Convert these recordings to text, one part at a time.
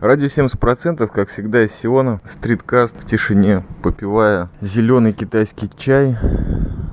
Радио 70%, как всегда, из Сиона. Стриткаст в тишине, попивая зеленый китайский чай.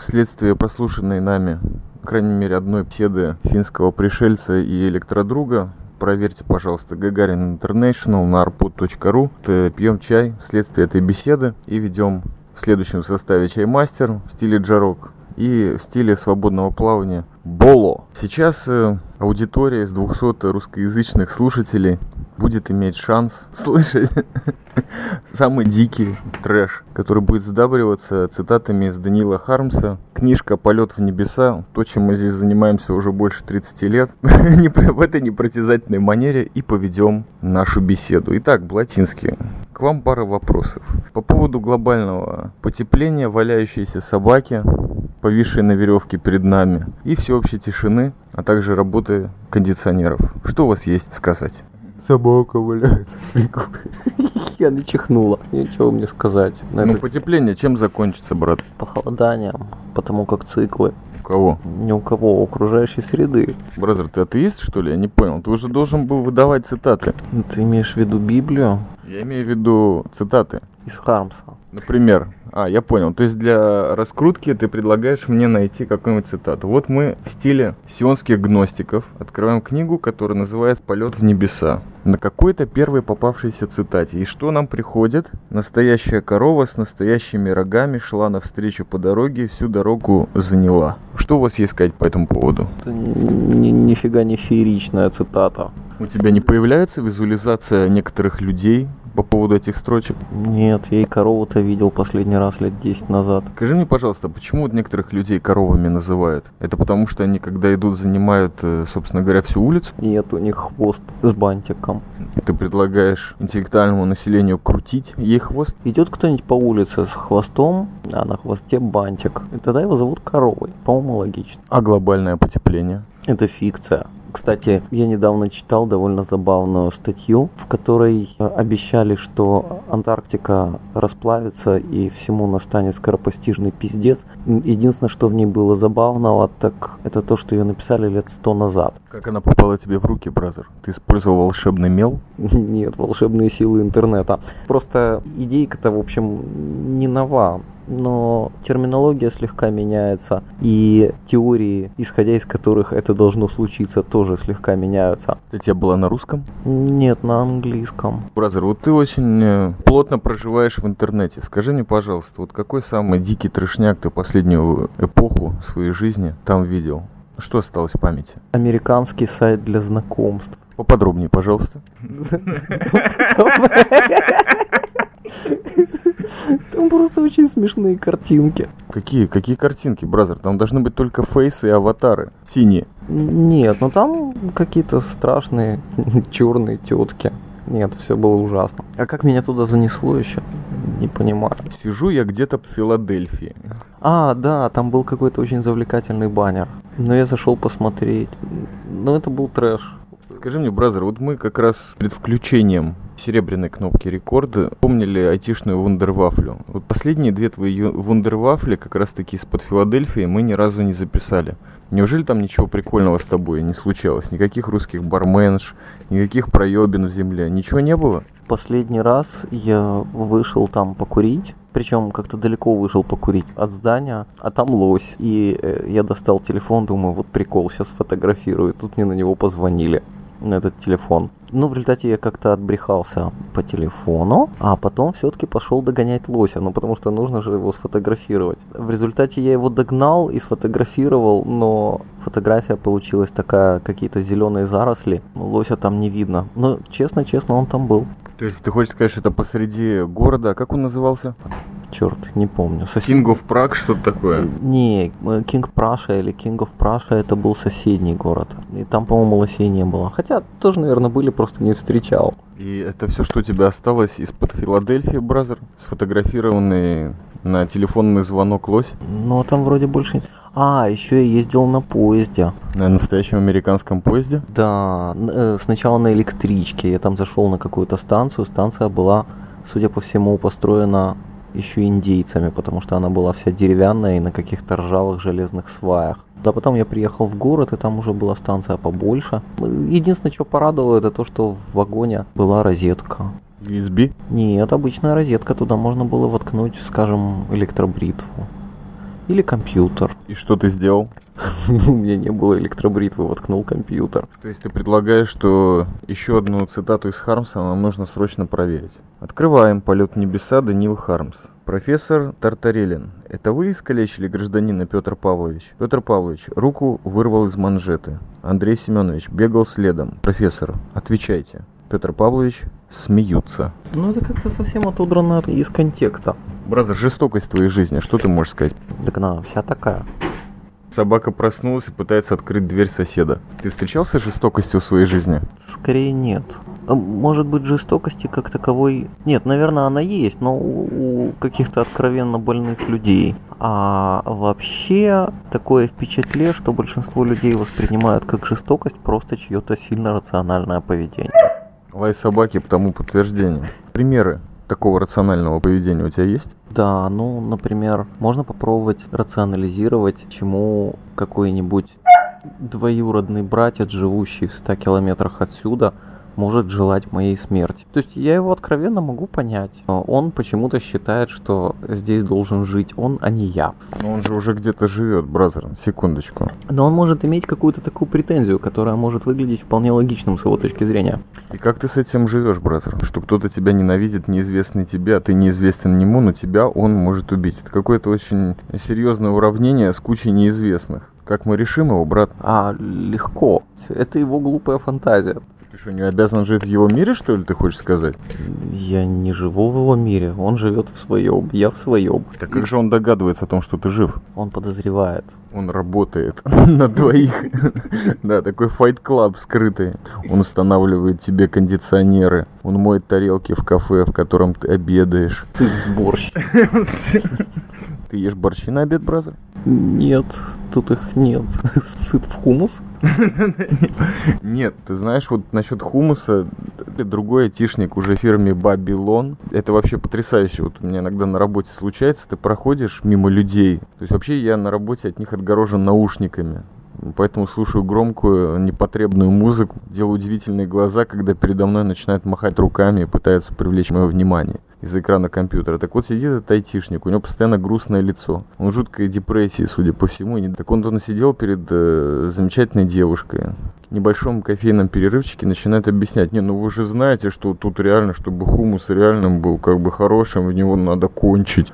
Вследствие прослушанной нами, крайней мере, одной беседы финского пришельца и электродруга, проверьте, пожалуйста, Гагарин International на arpod.ru. Пьем чай вследствие этой беседы и ведем в следующем составе чаймастер в стиле джарок и в стиле свободного плавания Боло. Сейчас э, аудитория из 200 русскоязычных слушателей будет иметь шанс слышать самый дикий трэш, который будет сдабриваться цитатами из Данила Хармса. Книжка «Полет в небеса», то, чем мы здесь занимаемся уже больше 30 лет, в этой непритязательной манере и поведем нашу беседу. Итак, Блатинский, к вам пара вопросов. По поводу глобального потепления, валяющейся собаки, повисшей на веревке перед нами, и всеобщей тишины, а также работы кондиционеров. Что у вас есть сказать? Собака валяется. Я не чихнула. Ничего мне сказать. Ну, потепление чем закончится, брат? Похолоданием, потому как циклы. У кого? Ни у кого, у окружающей среды. Brother, ты атеист, что ли? Я не понял. Ты уже должен был выдавать цитаты. Ты имеешь в виду Библию? Я имею в виду цитаты. Из Хармса. Например, а, я понял. То есть для раскрутки ты предлагаешь мне найти какую-нибудь цитату. Вот мы в стиле сионских гностиков открываем книгу, которая называется «Полет в небеса». На какой-то первой попавшейся цитате. И что нам приходит? Настоящая корова с настоящими рогами шла навстречу по дороге, всю дорогу заняла. Что у вас есть сказать по этому поводу? Это ни, нифига не фееричная цитата. У тебя не появляется визуализация некоторых людей, по поводу этих строчек? Нет, я и корову-то видел последний раз лет 10 назад. Скажи мне, пожалуйста, почему вот некоторых людей коровами называют? Это потому, что они, когда идут, занимают, э, собственно говоря, всю улицу? Нет, у них хвост с бантиком. Ты предлагаешь интеллектуальному населению крутить ей хвост? Идет кто-нибудь по улице с хвостом, а на хвосте бантик. И тогда его зовут коровой. По-моему, логично. А глобальное потепление? Это фикция. Кстати, я недавно читал довольно забавную статью, в которой э, обещали, что Антарктика расплавится и всему настанет скоропостижный пиздец. Единственное, что в ней было забавного, так это то, что ее написали лет сто назад. Как она попала тебе в руки, бразер? Ты использовал волшебный мел? Нет, волшебные силы интернета. Просто идейка-то, в общем, не нова но терминология слегка меняется, и теории, исходя из которых это должно случиться, тоже слегка меняются. Это тебя была на русском? Нет, на английском. Бразер, вот ты очень э, плотно проживаешь в интернете. Скажи мне, пожалуйста, вот какой самый дикий трешняк ты последнюю эпоху своей жизни там видел? Что осталось в памяти? Американский сайт для знакомств. Поподробнее, пожалуйста. Там просто очень смешные картинки. Какие? Какие картинки, бразер? Там должны быть только фейсы и аватары. Синие. Нет, ну там какие-то страшные черные тетки. Нет, все было ужасно. А как меня туда занесло еще? Не понимаю. Сижу я где-то в Филадельфии. А, да, там был какой-то очень завлекательный баннер. Но я зашел посмотреть. Но это был трэш. Скажи мне, бразер, вот мы как раз перед включением серебряной кнопки рекорда помнили айтишную вундервафлю. Вот последние две твои вундервафли, как раз таки из-под Филадельфии, мы ни разу не записали. Неужели там ничего прикольного с тобой не случалось? Никаких русских барменш, никаких проебин в земле, ничего не было? Последний раз я вышел там покурить, причем как-то далеко вышел покурить от здания, а там лось. И э, я достал телефон, думаю, вот прикол, сейчас фотографирую. Тут мне на него позвонили этот телефон. Ну, в результате я как-то отбрехался по телефону, а потом все-таки пошел догонять лося, ну, потому что нужно же его сфотографировать. В результате я его догнал и сфотографировал, но фотография получилась такая, какие-то зеленые заросли, лося там не видно. Но, честно-честно, он там был. То есть ты хочешь сказать, что это посреди города, как он назывался? черт, не помню. King of Prague, что-то такое? Не, King Prussia или King of Prussia это был соседний город. И там, по-моему, лосей не было. Хотя тоже, наверное, были, просто не встречал. И это все, что у тебя осталось из-под Филадельфии, бразер? Сфотографированный на телефонный звонок лось? Ну, а там вроде больше... А, еще я ездил на поезде. На настоящем американском поезде? Да, э, сначала на электричке. Я там зашел на какую-то станцию. Станция была, судя по всему, построена еще индейцами, потому что она была вся деревянная и на каких-то ржавых железных сваях. А потом я приехал в город, и там уже была станция побольше. Единственное, что порадовало, это то, что в вагоне была розетка. USB? Нет, обычная розетка, туда можно было воткнуть, скажем, электробритву. Или компьютер. И что ты сделал? Ну, у меня не было электробритвы, воткнул компьютер. То есть ты предлагаешь, что еще одну цитату из Хармса нам нужно срочно проверить. Открываем полет в небеса Данил Хармс. Профессор Тартарелин, это вы искалечили гражданина Петр Павлович? Петр Павлович руку вырвал из манжеты. Андрей Семенович бегал следом. Профессор, отвечайте. Петр Павлович смеются. Ну, это как-то совсем отодрано из контекста. Brother, жестокость твоей жизни, что ты можешь сказать? Так она вся такая. Собака проснулась и пытается открыть дверь соседа. Ты встречался с жестокостью в своей жизни? Скорее нет. А Может быть, жестокости как таковой... Нет, наверное, она есть, но у у каких-то откровенно больных людей. А вообще такое впечатление, что большинство людей воспринимают как жестокость просто чье-то сильно рациональное поведение. Лай собаки по тому подтверждению. Примеры такого рационального поведения у тебя есть? Да, ну, например, можно попробовать рационализировать, чему какой-нибудь двоюродный братец, живущий в 100 километрах отсюда, может желать моей смерти. То есть я его откровенно могу понять. Он почему-то считает, что здесь должен жить он, а не я. Но он же уже где-то живет, бразер. Секундочку. Но он может иметь какую-то такую претензию, которая может выглядеть вполне логичным с его точки зрения. И как ты с этим живешь, бразер? Что кто-то тебя ненавидит, неизвестный тебе, а ты неизвестен ему, но тебя он может убить. Это какое-то очень серьезное уравнение с кучей неизвестных. Как мы решим его, брат? А легко. Это его глупая фантазия. Ты что, не обязан жить в его мире, что ли, ты хочешь сказать? Я не живу в его мире, он живет в своем, я в своем. Так как же он догадывается о том, что ты жив? Он подозревает. Он работает на двоих. Да, такой fight club скрытый. Он устанавливает тебе кондиционеры. Он моет тарелки в кафе, в котором ты обедаешь. Ты борщ. Ты ешь борщи на обед, бразер? Нет, тут их нет. Сыт в хумус? Нет, ты знаешь, вот насчет хумуса, другой айтишник уже фирме Babylon. Это вообще потрясающе. Вот у меня иногда на работе случается, ты проходишь мимо людей. То есть вообще я на работе от них отгорожен наушниками. Поэтому слушаю громкую, непотребную музыку, делаю удивительные глаза, когда передо мной начинают махать руками и пытаются привлечь мое внимание из экрана компьютера. Так вот сидит этот айтишник, у него постоянно грустное лицо. Он в жуткой депрессии, судя по всему. Так он, он сидел перед э, замечательной девушкой. В небольшом кофейном перерывчике начинает объяснять, не, ну вы же знаете, что тут реально, чтобы хумус реальным был, как бы хорошим, в него надо кончить.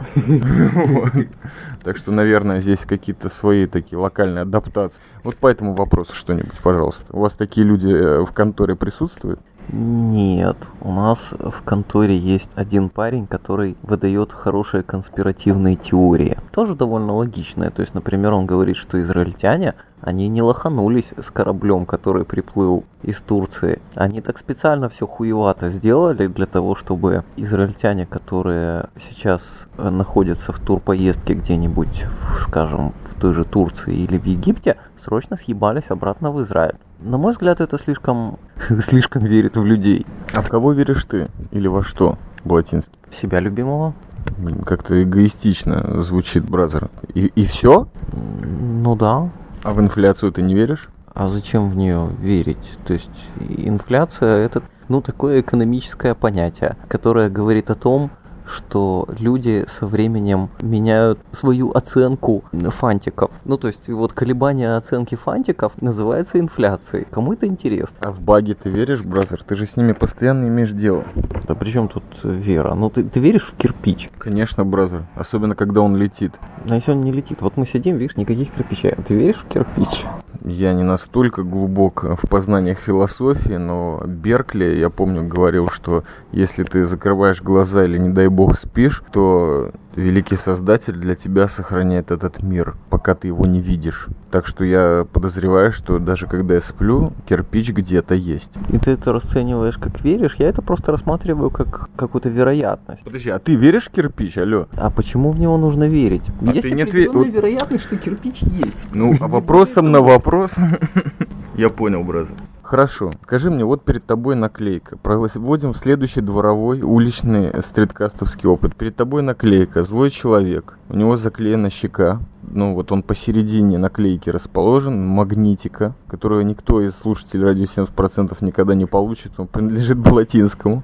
Так что, наверное, здесь какие-то свои такие локальные адаптации. Вот по этому вопросу что-нибудь, пожалуйста. У вас такие люди э, в конторе присутствуют? Нет, у нас в конторе есть один парень, который выдает хорошие конспиративные теории. Тоже довольно логичные. То есть, например, он говорит, что израильтяне, они не лоханулись с кораблем, который приплыл из Турции. Они так специально все хуевато сделали для того, чтобы израильтяне, которые сейчас э, находятся в турпоездке где-нибудь, скажем, в той же Турции или в Египте, срочно съебались обратно в Израиль. На мой взгляд, это слишком, слишком верит в людей. А в кого веришь ты? Или во что, Блатинский? В себя любимого? Блин, как-то эгоистично звучит, бразер. И, и все? Ну да. А в инфляцию ты не веришь? А зачем в нее верить? То есть инфляция это ну такое экономическое понятие, которое говорит о том, что люди со временем меняют свою оценку фантиков. Ну, то есть, вот колебание оценки фантиков называется инфляцией. Кому это интересно? А в баги ты веришь, бразер? Ты же с ними постоянно имеешь дело. Да при чем тут вера? Ну, ты, ты веришь в кирпич? Конечно, бразер. Особенно, когда он летит. А если он не летит? Вот мы сидим, видишь, никаких кирпичей. А ты веришь в кирпич? Я не настолько глубок в познаниях философии, но Беркли, я помню, говорил, что если ты закрываешь глаза или, не дай бог, спишь, то великий создатель для тебя сохраняет этот мир, пока ты его не видишь. Так что я подозреваю, что даже когда я сплю, кирпич где-то есть. И ты это расцениваешь как веришь? Я это просто рассматриваю как какую-то вероятность. Подожди, а ты веришь в кирпич, алло? А почему в него нужно верить? А есть ты не отве- вероятность, что кирпич есть. Ну, а вопросом на вопрос... Я понял, брат. Хорошо. Скажи мне, вот перед тобой наклейка. Проводим следующий дворовой уличный стриткастовский опыт. Перед тобой наклейка. Злой человек. У него заклеена щека. Ну вот он посередине наклейки расположен. Магнитика, которую никто из слушателей радио 70% никогда не получит. Он принадлежит Балатинскому.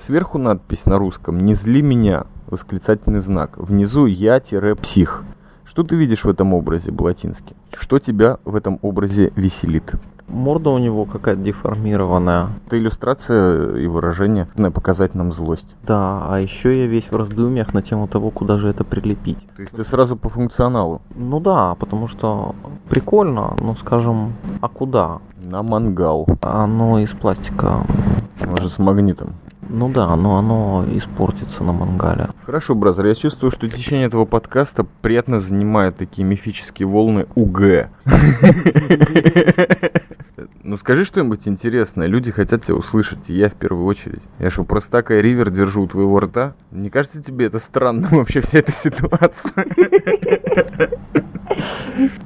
Сверху надпись на русском «Не зли меня!» восклицательный знак. Внизу «Я-псих». Что ты видишь в этом образе, Балатинский? Что тебя в этом образе веселит? Морда у него какая-то деформированная. Это иллюстрация и выражение, на показать нам злость. Да, а еще я весь в раздумьях на тему того, куда же это прилепить. То есть ты сразу по функционалу? Ну да, потому что прикольно, ну скажем, а куда? На мангал. Оно из пластика. Может с магнитом. Ну да, но оно испортится на мангале. Хорошо, бразер, я чувствую, что течение этого подкаста приятно занимает такие мифические волны УГ. Ну скажи что-нибудь интересное, люди хотят тебя услышать, и я в первую очередь. Я что, просто такая ривер держу у твоего рта? Не кажется тебе это странным вообще вся эта ситуация?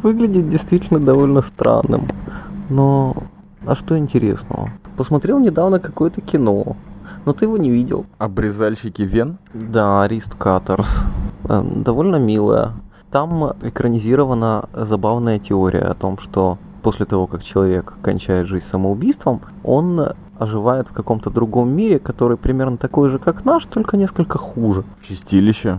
Выглядит действительно довольно странным. Но а что интересного? Посмотрел недавно какое-то кино, но ты его не видел. Обрезальщики вен? Да, Арист Каттерс. Эм, довольно милая. Там экранизирована забавная теория о том, что после того, как человек кончает жизнь самоубийством, он оживает в каком-то другом мире, который примерно такой же, как наш, только несколько хуже. Чистилище?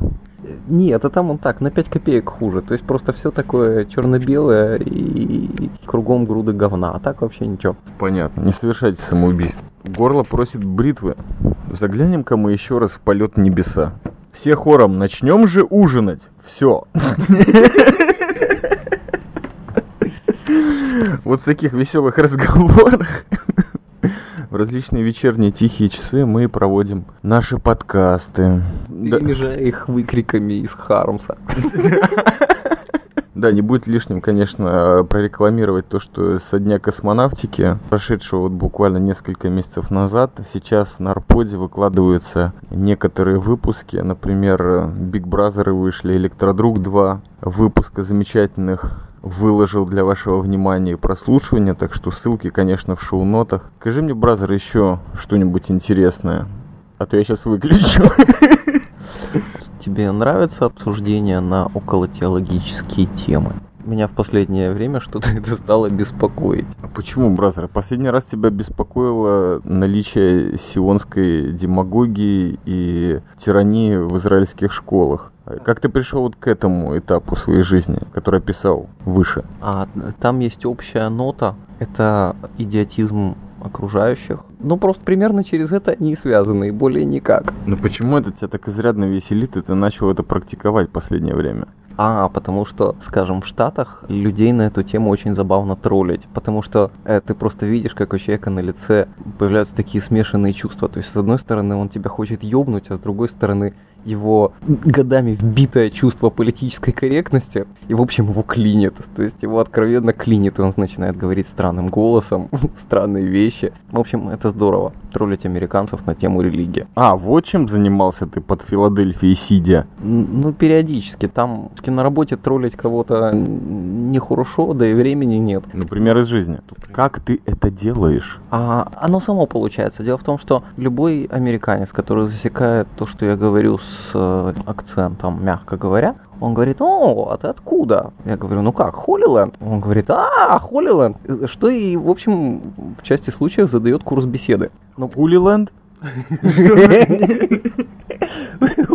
Нет, а там он так, на 5 копеек хуже. То есть просто все такое черно-белое и кругом груды говна. А так вообще ничего. Понятно. Не совершайте самоубийство. Горло просит бритвы. Заглянем-ка мы еще раз в полет небеса. Все хором начнем же ужинать. Все. Вот в таких веселых разговорах в различные вечерние тихие часы мы проводим наши подкасты. Перемежая их выкриками из Хармса. Да, не будет лишним, конечно, прорекламировать то, что со дня космонавтики, прошедшего вот буквально несколько месяцев назад, сейчас на Арподе выкладываются некоторые выпуски. Например, Big Brother вышли, Электродруг 2, выпуска замечательных выложил для вашего внимания и прослушивания, так что ссылки, конечно, в шоу-нотах. Скажи мне, бразер, еще что-нибудь интересное, а то я сейчас выключу. Тебе нравится обсуждение на околотеологические темы? Меня в последнее время что-то это стало беспокоить. А почему, бразер? Последний раз тебя беспокоило наличие сионской демагогии и тирании в израильских школах. Как ты пришел вот к этому этапу своей жизни, который описал выше? А там есть общая нота. Это идиотизм окружающих. Ну, просто примерно через это они и связаны, и более никак. Но почему это тебя так изрядно веселит, и ты начал это практиковать в последнее время? А, потому что, скажем, в Штатах людей на эту тему очень забавно троллить, потому что э, ты просто видишь, как у человека на лице появляются такие смешанные чувства. То есть, с одной стороны, он тебя хочет ёбнуть, а с другой стороны, его годами вбитое чувство политической корректности, и, в общем, его клинит. То есть его откровенно клинит, и он начинает говорить странным голосом, странные вещи. В общем, это здорово, троллить американцев на тему религии. А, вот чем занимался ты под Филадельфией сидя? Ну, периодически. Там на работе троллить кого-то нехорошо, да и времени нет. Например, из жизни. Как ты это делаешь? А оно само получается. Дело в том, что любой американец, который засекает то, что я говорю с с э, акцентом, мягко говоря. Он говорит, о, а ты откуда? Я говорю, ну как, Холлиленд? Он говорит, а, Холлиленд. Что и, в общем, в части случаев задает курс беседы. Ну, Холлиленд?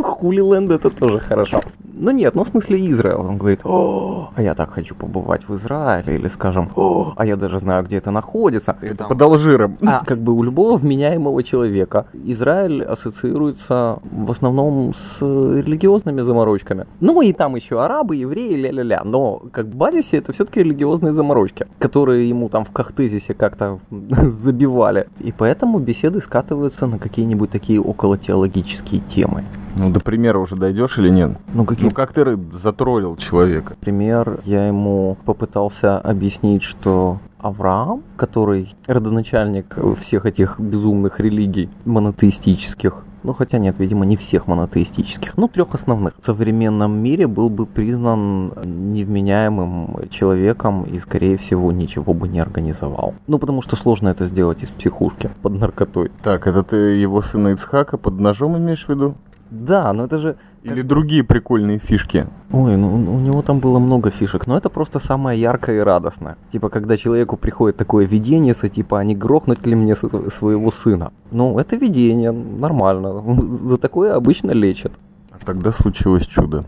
Хулиленд это тоже хорошо. Ну нет, ну в смысле Израил. Он говорит, о, а я так хочу побывать в Израиле. Или скажем, о, а я даже знаю, где это находится. Это под Алжиром. А как бы у любого вменяемого человека Израиль ассоциируется в основном с религиозными заморочками. Ну и там еще арабы, евреи, ля-ля-ля. Но как в базисе это все-таки религиозные заморочки, которые ему там в Кахтезисе как-то забивали. И поэтому беседы скатываются на какие-нибудь такие околотеологические темы. Ну, до примера уже дойдешь или нет? Ну, какие... ну как ты затроллил человека? Пример, я ему попытался объяснить, что Авраам, который родоначальник всех этих безумных религий монотеистических, Ну, хотя нет, видимо, не всех монотеистических. Ну, трех основных. В современном мире был бы признан невменяемым человеком и, скорее всего, ничего бы не организовал. Ну, потому что сложно это сделать из психушки под наркотой. Так, это ты его сына Ицхака под ножом имеешь в виду? Да, но это же... Или другие прикольные фишки? Ой, ну у него там было много фишек, но это просто самое яркое и радостное. Типа, когда человеку приходит такое видение, со типа, а не грохнуть ли мне своего сына? Ну, это видение, нормально. За такое обычно лечат. А тогда случилось чудо.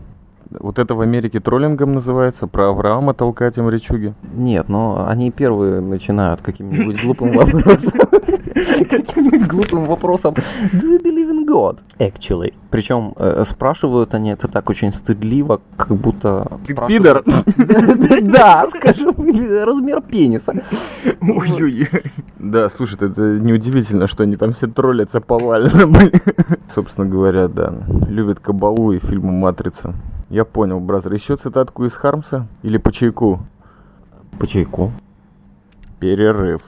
Вот это в Америке троллингом называется, про Авраама толкать им речуги? Нет, но они первые начинают каким-нибудь глупым вопросом. Каким-нибудь глупым вопросом. Do you believe in God? Actually. Причем э, спрашивают они это так очень стыдливо, как будто... Пидор? Да, скажем, размер пениса. Ой-ой-ой. Да, слушай, это неудивительно, что они там все троллятся повально. Собственно говоря, да, любят кабалу и фильмы «Матрица». Я понял, бразер. Еще цитатку из Хармса? Или по чайку? По чайку. Перерыв.